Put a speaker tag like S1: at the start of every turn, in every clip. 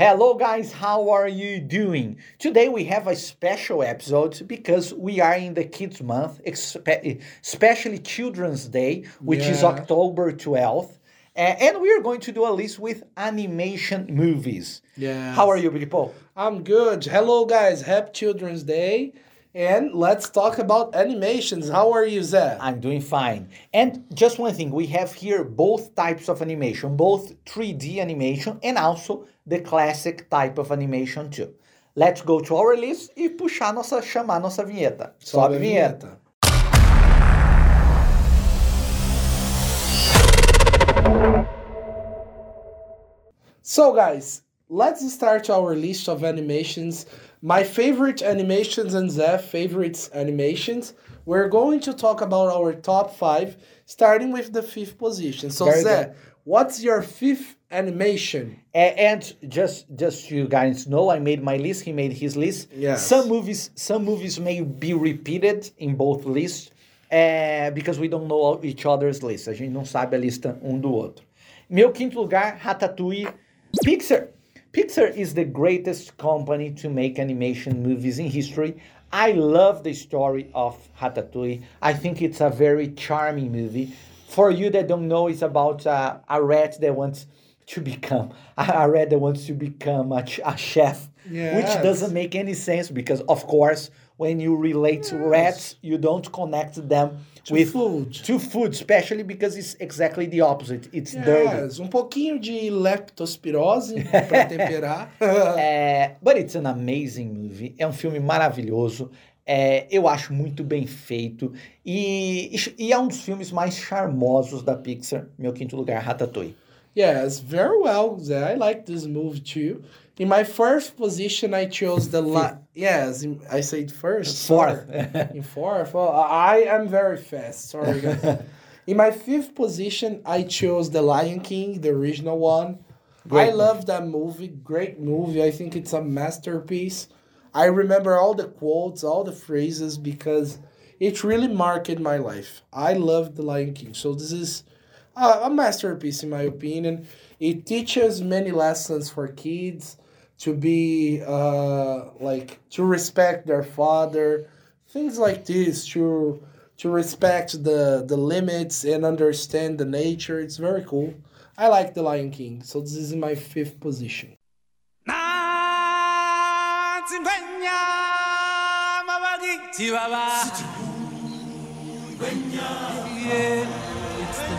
S1: Hello, guys, how are you doing? Today we have a special episode because we are in the Kids Month, especially Children's Day, which is October 12th. And we are going to do a list with animation movies.
S2: Yeah.
S1: How are you, people?
S2: I'm good. Hello, guys. Happy Children's Day. And let's talk about animations. How are you, Zé?
S1: I'm doing fine. And just one thing, we have here both types of animation, both 3D animation and also the classic type of animation too. Let's go to our list e puxar nossa, chamar nossa vinheta. Sobe a vinheta.
S2: So, guys, let's start our list of animations. My favorite animations and Zé favorites animations. We're going to talk about our top five, starting with the fifth position. So,
S1: Very
S2: Zé, what's your fifth animation?
S1: And just just you guys know, I made my list. He made his list.
S2: Yes.
S1: Some movies, some movies may be repeated in both lists, eh, because we don't know each other's lists. A gente não sabe a lista um do outro. Meu quinto lugar, Ratatouille, Pixar. Pixar is the greatest company to make animation movies in history. I love the story of Ratatouille. I think it's a very charming movie. For you that don't know, it's about uh, a rat that wants to become a rat that wants to become a, a chef,
S2: Yes.
S1: which doesn't make any sense because, of course, when you relate to rats, you don't connect them
S2: To
S1: with
S2: food.
S1: to food, especially because it's exactly the opposite. It's dirty.
S2: Yes, um pouquinho de leptospirose para temperar.
S1: É, but it's an amazing movie. É um filme maravilhoso. É, eu acho muito bem feito. E, e é um dos filmes mais charmosos da Pixar. Meu quinto lugar, Ratatouille.
S2: Yes, very well. I like this movie too. In my first position, I chose the la- Yes, in- I said first.
S1: Fourth.
S2: in fourth, well, I am very fast. Sorry, guys. in my fifth position, I chose The Lion King, the original one.
S1: Great
S2: I love that movie. Great movie. I think it's a masterpiece. I remember all the quotes, all the phrases because it really marked my life. I love The Lion King. So this is a, a masterpiece in my opinion. It teaches many lessons for kids to be uh, like to respect their father, things like this to to respect the the limits and understand the nature. It's very cool. I like The Lion King. So this is my fifth position.
S3: It's the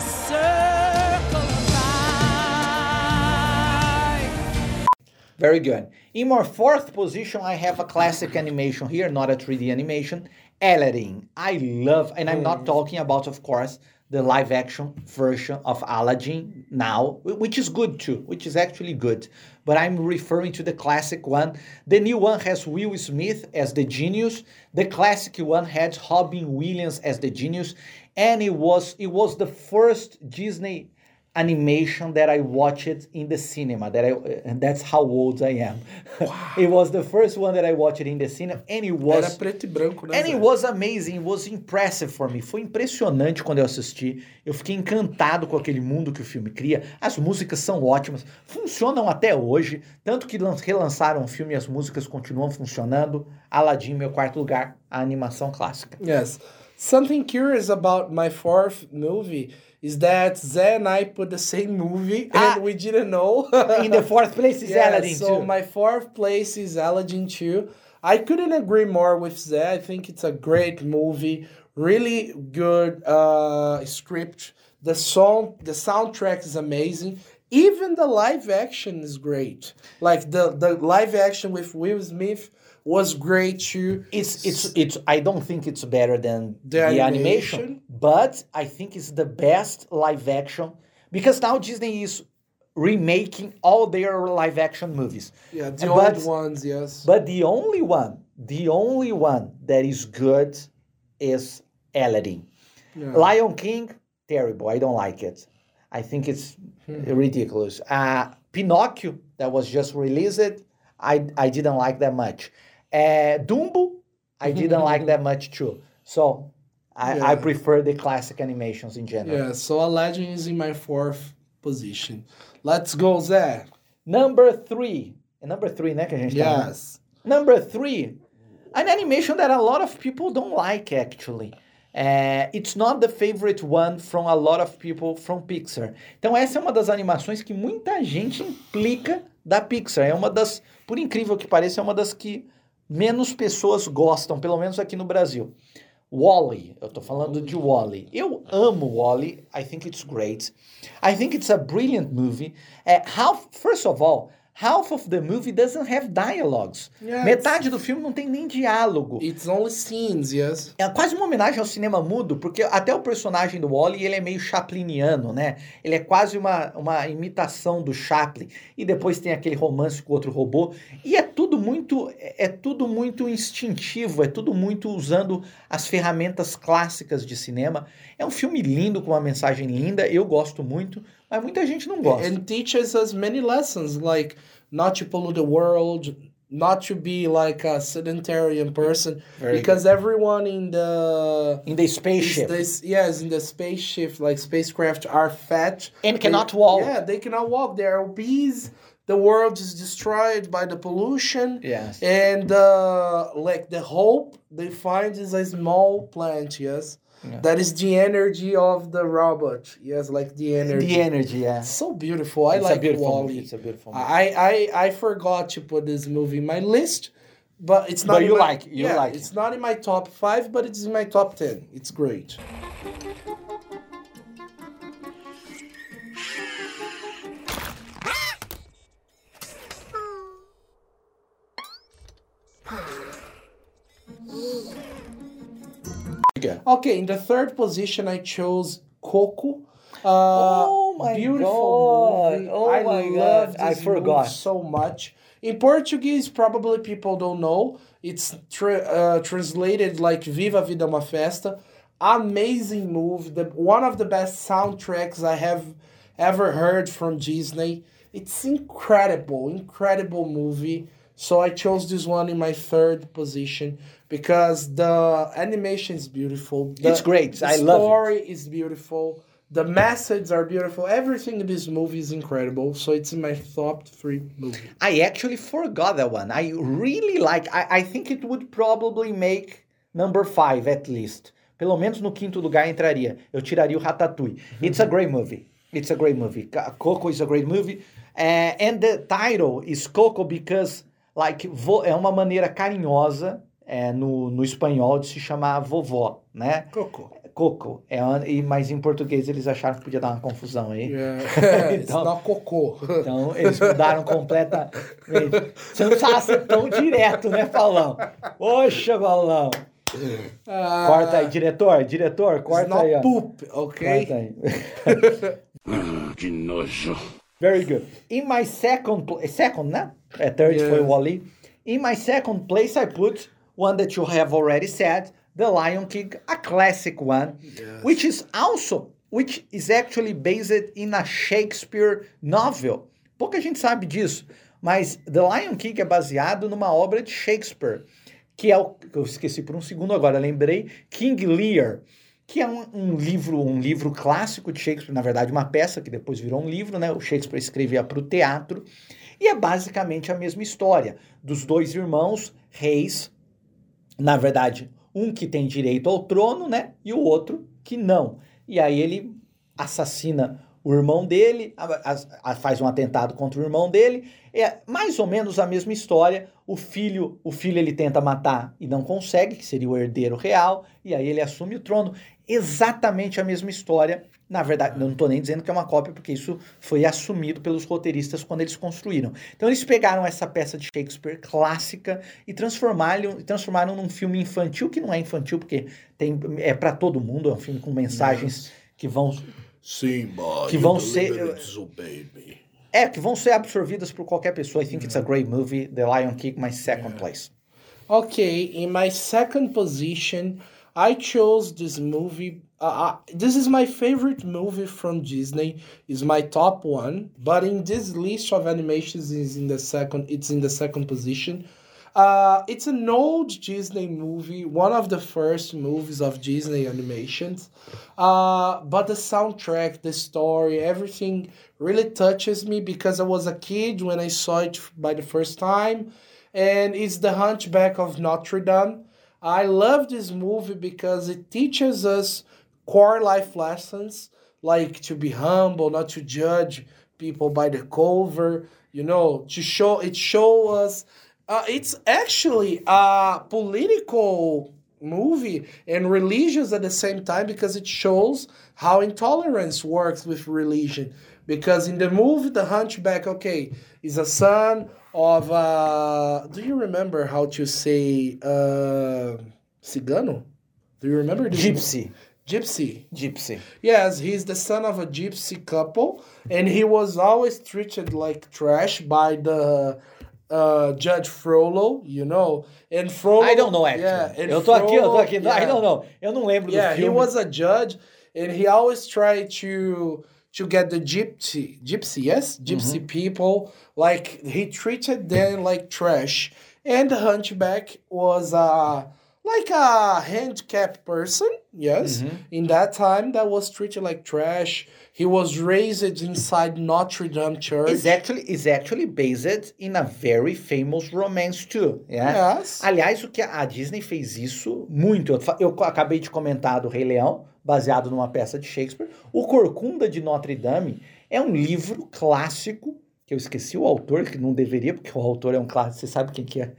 S1: Very good. In my fourth position, I have a classic animation here, not a 3D animation, Aladdin. I love, and I'm not talking about, of course, the live action version of Aladdin now, which is good too, which is actually good. But I'm referring to the classic one. The new one has Will Smith as the genius. The classic one had Robin Williams as the genius, and it was it was the first Disney animation that I watched in the cinema. That I and that's how old I am. it was the first one that I watched in the cinema, and it
S2: Era
S1: was
S2: preto e branco, né?
S1: and
S2: Zé?
S1: it was amazing, it was impressive for me. Foi impressionante quando eu assisti. Eu fiquei encantado com aquele mundo que o filme cria. As músicas são ótimas, funcionam até hoje. Tanto que lan- relançaram o filme e as músicas continuam funcionando. Aladdin, meu quarto lugar, a animação clássica.
S2: Yes. Something curious about my fourth movie is that Zé and I put the same movie
S1: Ah.
S2: and we didn't know.
S1: In the fourth place is
S2: Yeah,
S1: Aladdin
S2: so
S1: too.
S2: my fourth place is Aladdin 2. I couldn't agree more with Zé. I think it's a great movie, really good uh, script. The song, the soundtrack is amazing. Even the live action is great. Like the the live action with Will Smith was great too.
S1: It's it's it's. I don't think it's better than
S2: The
S1: the, animation.
S2: animation?
S1: but I think it's the best live action because now Disney is remaking all their live action movies.
S2: Yeah, the
S1: But-
S2: old ones, yes.
S1: But the only one, the only one that is good is Aladdin.
S2: Yeah.
S1: Lion King, terrible. I don't like it. I think it's
S2: Hmm.
S1: ridiculous. Uh, Pinocchio, that was just released, I, I didn't like that much. Uh, Dumbo, I didn't like that much too. So I, I
S2: Yeah.
S1: prefer the classic animations in general.
S2: Yeah, so Aladdin is in my fourth position. Let's go, Zé.
S1: Number three, É number three, né, que a gente tá?
S2: Yes.
S1: Number three, an animation that a lot of people don't like actually. Uh, it's not the favorite one from a lot of people from Pixar. Então essa é uma das animações que muita gente implica da Pixar. É uma das, por incrível que pareça, é uma das que menos pessoas gostam, pelo menos aqui no Brasil. Wally, eu tô falando de Wally. Eu amo Wally. I think it's great. I think it's a brilliant movie. Uh, half, first of all, half of the movie doesn't have dialogues.
S2: Yeah,
S1: Metade do filme não tem nem diálogo.
S2: It's only scenes, yes.
S1: É quase uma homenagem ao cinema mudo, porque até o personagem do Wally, ele é meio chapliniano, né? Ele é quase uma, uma imitação do Chaplin. E depois tem aquele romance com outro robô. E é tudo muito é tudo muito instintivo, é tudo muito usando as ferramentas clássicas de cinema. É um filme lindo com uma mensagem linda, eu gosto muito, mas muita gente não gosta.
S2: And teaches us many lessons, like not to pollute the world, not to be like a sedentarian person,
S1: Very
S2: because everyone in the
S1: In the spaceship.
S2: This, yes, in the spaceship, like spacecraft, are fat
S1: And
S2: They-
S1: cannot walk.
S2: Yeah, they cannot walk. They are obese. The world is destroyed by the pollution.
S1: Yes.
S2: And uh, like the hope they find is a small plant. Yes,
S1: Yeah.
S2: that is the energy of the robot. Yes, like the energy.
S1: The energy, yeah.
S2: It's so beautiful. I
S1: It's
S2: like
S1: beautiful WALL-E. It's a beautiful movie.
S2: I, I I forgot to put this movie in my list, but it's not.
S1: But you
S2: my,
S1: like it, you
S2: yeah,
S1: like it.
S2: It's not in my top five, but it's in my top ten. It's great. Okay, in the third position, I chose Coco. Uh,
S1: Oh my God.
S2: movie.
S1: Oh
S2: I
S1: my
S2: love
S1: God. I forgot.
S2: so much. In Portuguese, probably people don't know. It's tra- uh, translated like "Viva Vida uma Festa." Amazing movie. The one of the best soundtracks I have ever heard from Disney. It's incredible, incredible movie. So I chose this one in my third position because the animation is beautiful. The,
S1: It's great.
S2: The
S1: I love it.
S2: The story is beautiful. The messages are beautiful. Everything in this movie is incredible. So it's in my top three movie.
S1: I actually forgot that one. I really like. I, I think it would probably make number five at least. Pelo menos no quinto lugar entraria. Eu tiraria o Ratatouille. It's a great movie. It's a great movie. Coco is a great movie. Uh, and the title is Coco because like vo, é uma maneira carinhosa é, no, no espanhol de se chamar vovó, né?
S2: Coco.
S1: Coco. É, e, mas em português eles acharam que podia dar uma confusão aí.
S2: Yeah. it's
S1: Então-
S2: not Coco.
S1: Então, eles mudaram completamente. Você não precisava ser tão direto, né, Paulão? Poxa, Paulão.
S2: Ah,
S1: Corta aí, diretor, diretor, corta aí. ó.
S2: poop, okay?
S1: Corta aí.
S4: Que nojo.
S1: Very good. In my second second, né? É, third
S2: Yes.
S1: foi Wally. In my second place, I put one that you have already said, The Lion King, a classic one, which is also, which is actually based in a Shakespeare novel. Pouca gente sabe disso, mas The Lion King é baseado numa obra de Shakespeare, que é o eu esqueci por um segundo agora, lembrei, King Lear que é um, um livro, um livro clássico de Shakespeare, na verdade, uma peça que depois virou um livro, né? O Shakespeare escrevia para o teatro, e é basicamente a mesma história dos dois irmãos reis, na verdade, um que tem direito ao trono, né? E o outro que não. E aí ele assassina o irmão dele, a- a- a- faz um atentado contra o irmão dele. É mais ou menos a mesma história. O filho, o filho ele tenta matar e não consegue, que seria o herdeiro real, e aí ele assume o trono. Exatamente a mesma história. Na verdade, eu não estou nem dizendo que é uma cópia, porque isso foi assumido pelos roteiristas quando eles construíram. Então eles pegaram essa peça de Shakespeare clássica e transformaram, transformaram num filme infantil, que não é infantil, porque tem, é para todo mundo, é um filme com mensagens que vão
S2: Simba,
S1: Que vão ser- é, que vão ser absorvidas por qualquer pessoa. I think it's a great movie. The Lion King, my second place.
S2: Okay, in my second position, I chose this movie. Uh, uh, this is my favorite movie from Disney. Is my top one, but in this list of animations is in the second. It's in the second position. Uh, it's an old Disney movie, one of the first movies of Disney animations. Uh, but the soundtrack, the story, everything really touches me because I was a kid when I saw it by the first time. And it's The Hunchback of Notre Dame. I love this movie because it teaches us core life lessons like to be humble, not to judge people by the cover, you know, to show it show us uh, it's actually a political movie and religious at the same time because it shows how intolerance works with religion. Because in the movie, the Hunchback, okay, is a son of. Uh, do you remember how to say uh, cigano? Do you remember this?
S1: Gypsy.
S2: Gypsy.
S1: Gypsy.
S2: Yes, he's the son of a gypsy couple, and he was always treated like trash by the uh, Judge Frollo, you know. And Frollo.
S1: I don't know actually.
S2: Yeah,
S1: eu tô aqui, eu tô
S2: Frollo-
S1: aqui. I
S2: yeah.
S1: don't know. Eu não lembro
S2: Yeah,
S1: do
S2: he was a judge, and he always tried to to get the gypsy, gypsy, yes, gypsy
S1: Mm-hmm.
S2: people. Like he treated them like trash, and the hunchback was a like a handicapped person. Yes,
S1: Mm-hmm.
S2: in that time, that was treated like trash. He was raised inside Notre Dame Church.
S1: It's actually, it's actually based in a very famous romance too. Yeah?
S2: Yes.
S1: Aliás, o que a Disney fez isso muito. Eu acabei de comentar do Rei Leão, baseado numa peça de Shakespeare. O Corcunda de Notre Dame é um livro clássico, que eu esqueci o autor, que não deveria, porque o autor é um clássico, você sabe quem que é.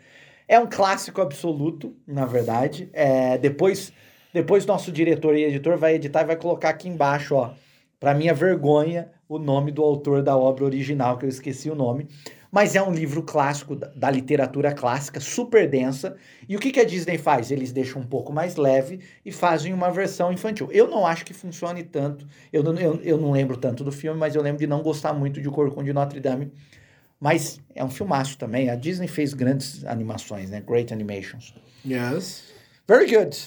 S1: É um clássico absoluto, na verdade. É, depois, depois nosso diretor e editor vai editar e vai colocar aqui embaixo, ó, para minha vergonha, o nome do autor da obra original, que eu esqueci o nome. Mas é um livro clássico da, literatura clássica, super densa. E o que, que a Disney faz? Eles deixam um pouco mais leve e fazem uma versão infantil. Eu não acho que funcione tanto. Eu não, eu, eu não lembro tanto do filme, mas eu lembro de não gostar muito de O Corcunda de Notre Dame. Mas é um filmaço também. A Disney fez grandes animações, né? Great animations.
S2: Yes.
S1: Very good.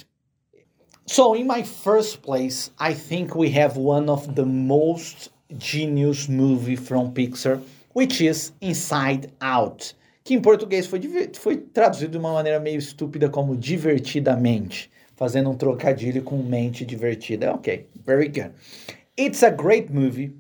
S1: So, in my first place, I think we have one of the most genius movie from Pixar, which is Inside Out, que em português foi, foi traduzido de uma maneira meio estúpida como divertidamente, fazendo um trocadilho com mente divertida. Ok, very good. It's a great movie.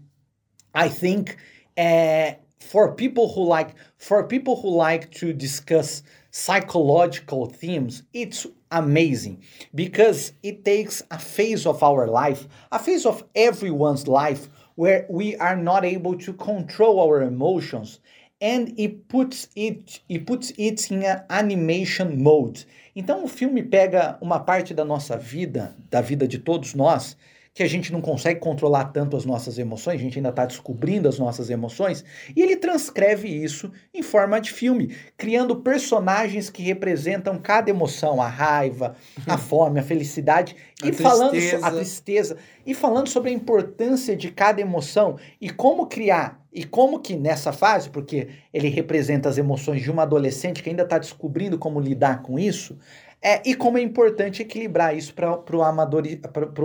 S1: I think uh, for people who like for people who like to discuss psychological themes, it's amazing because it takes a phase of our life, a phase of everyone's life where we are not able to control our emotions and it puts it it puts it in an animation mode. Então o filme pega uma parte da nossa vida, da vida de todos nós, que a gente não consegue controlar tanto as nossas emoções, a gente ainda está descobrindo as nossas emoções, e ele transcreve isso em forma de filme, criando personagens que representam cada emoção, a raiva, a fome, a felicidade,
S2: A
S1: e falando
S2: tristeza.
S1: a tristeza, e falando sobre a importância de cada emoção e como criar, e como que nessa fase, porque ele representa as emoções de uma adolescente que ainda está descobrindo como lidar com isso, é, e como é importante equilibrar isso para o amadure,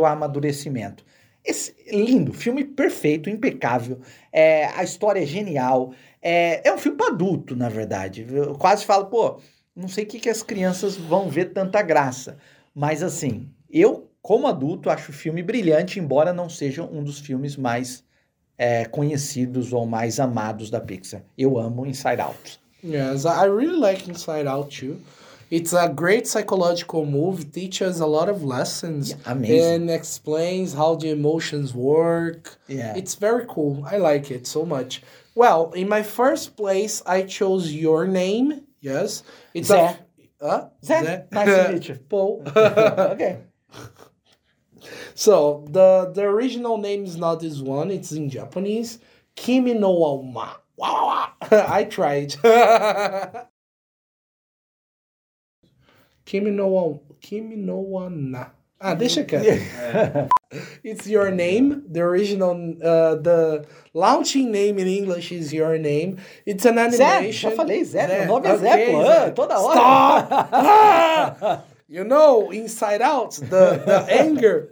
S1: amadurecimento. Esse, lindo, filme perfeito, impecável. É, a história é genial. É, é um filme para adulto, na verdade. Eu quase falo, pô, não sei o que, que as crianças vão ver tanta graça. Mas assim, eu, como adulto, acho o filme brilhante, embora não seja um dos filmes mais é, conhecidos ou mais amados da Pixar. Eu amo Inside Out.
S2: Yes, I really like Inside Out too. It's a great psychological movie, teaches a lot of lessons
S1: Yeah, amazing.
S2: and explains how the emotions work.
S1: Yeah.
S2: It's very cool. I like it so much. Well, in my first place, I chose Your Name. Yes. It's
S1: Zé.
S2: a Huh?
S1: Zé, nice to meet you.
S2: Paul.
S1: okay.
S2: So the the original name is not this one. It's in Japanese. Kimi no wa ma. Wa, wa, wa. I tried. Kimi no wa Kimi no wa na. Ah, deixa quieto. It's your name. The original, uh, the launching name in English is your name. It's an
S1: Zé,
S2: animation.
S1: já falei Zé, meu nome é Zé, pô,
S2: Zé.
S1: toda hora.
S2: Stop! Ah! You know, Inside Out, the, the anger.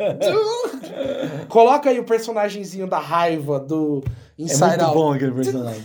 S2: Coloca aí o personagemzinho da raiva do
S1: É
S2: Inside
S1: muito
S2: Out.
S1: bom aquele personagem.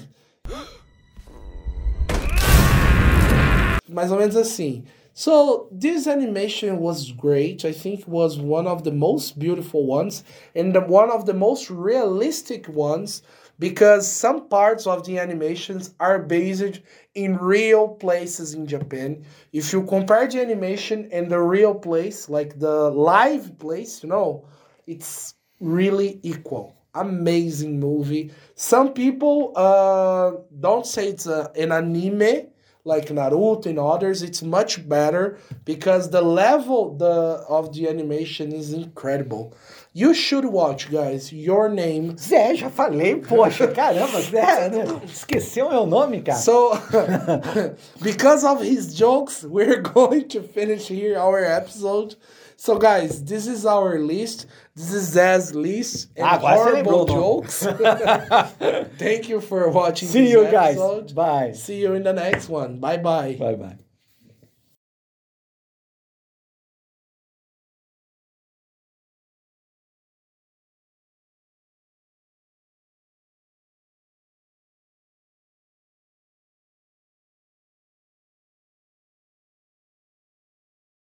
S2: mais ou menos assim. So this animation was great. I think it was one of the most beautiful ones and the, one of the most realistic ones because some parts of the animations are based in real places in Japan. If you compare the animation and the real place, like the live place, you know, it's really equal. Amazing movie. Some people uh, don't say it's a, an anime like Naruto and others. It's much better because the level the of the animation is incredible. You should watch, guys. Your name.
S1: Zé, já falei, poxa, caramba, Zé, né? esqueceu meu nome, cara.
S2: So, because of his jokes, we're going to finish here our episode. So, guys, this is our list. This is Zé's list and
S1: Ah,
S2: horrible jokes. Thank you for watching
S1: See you guys.
S2: episode.
S1: Bye.
S2: See you in the next one. Bye bye.
S1: Bye, bye.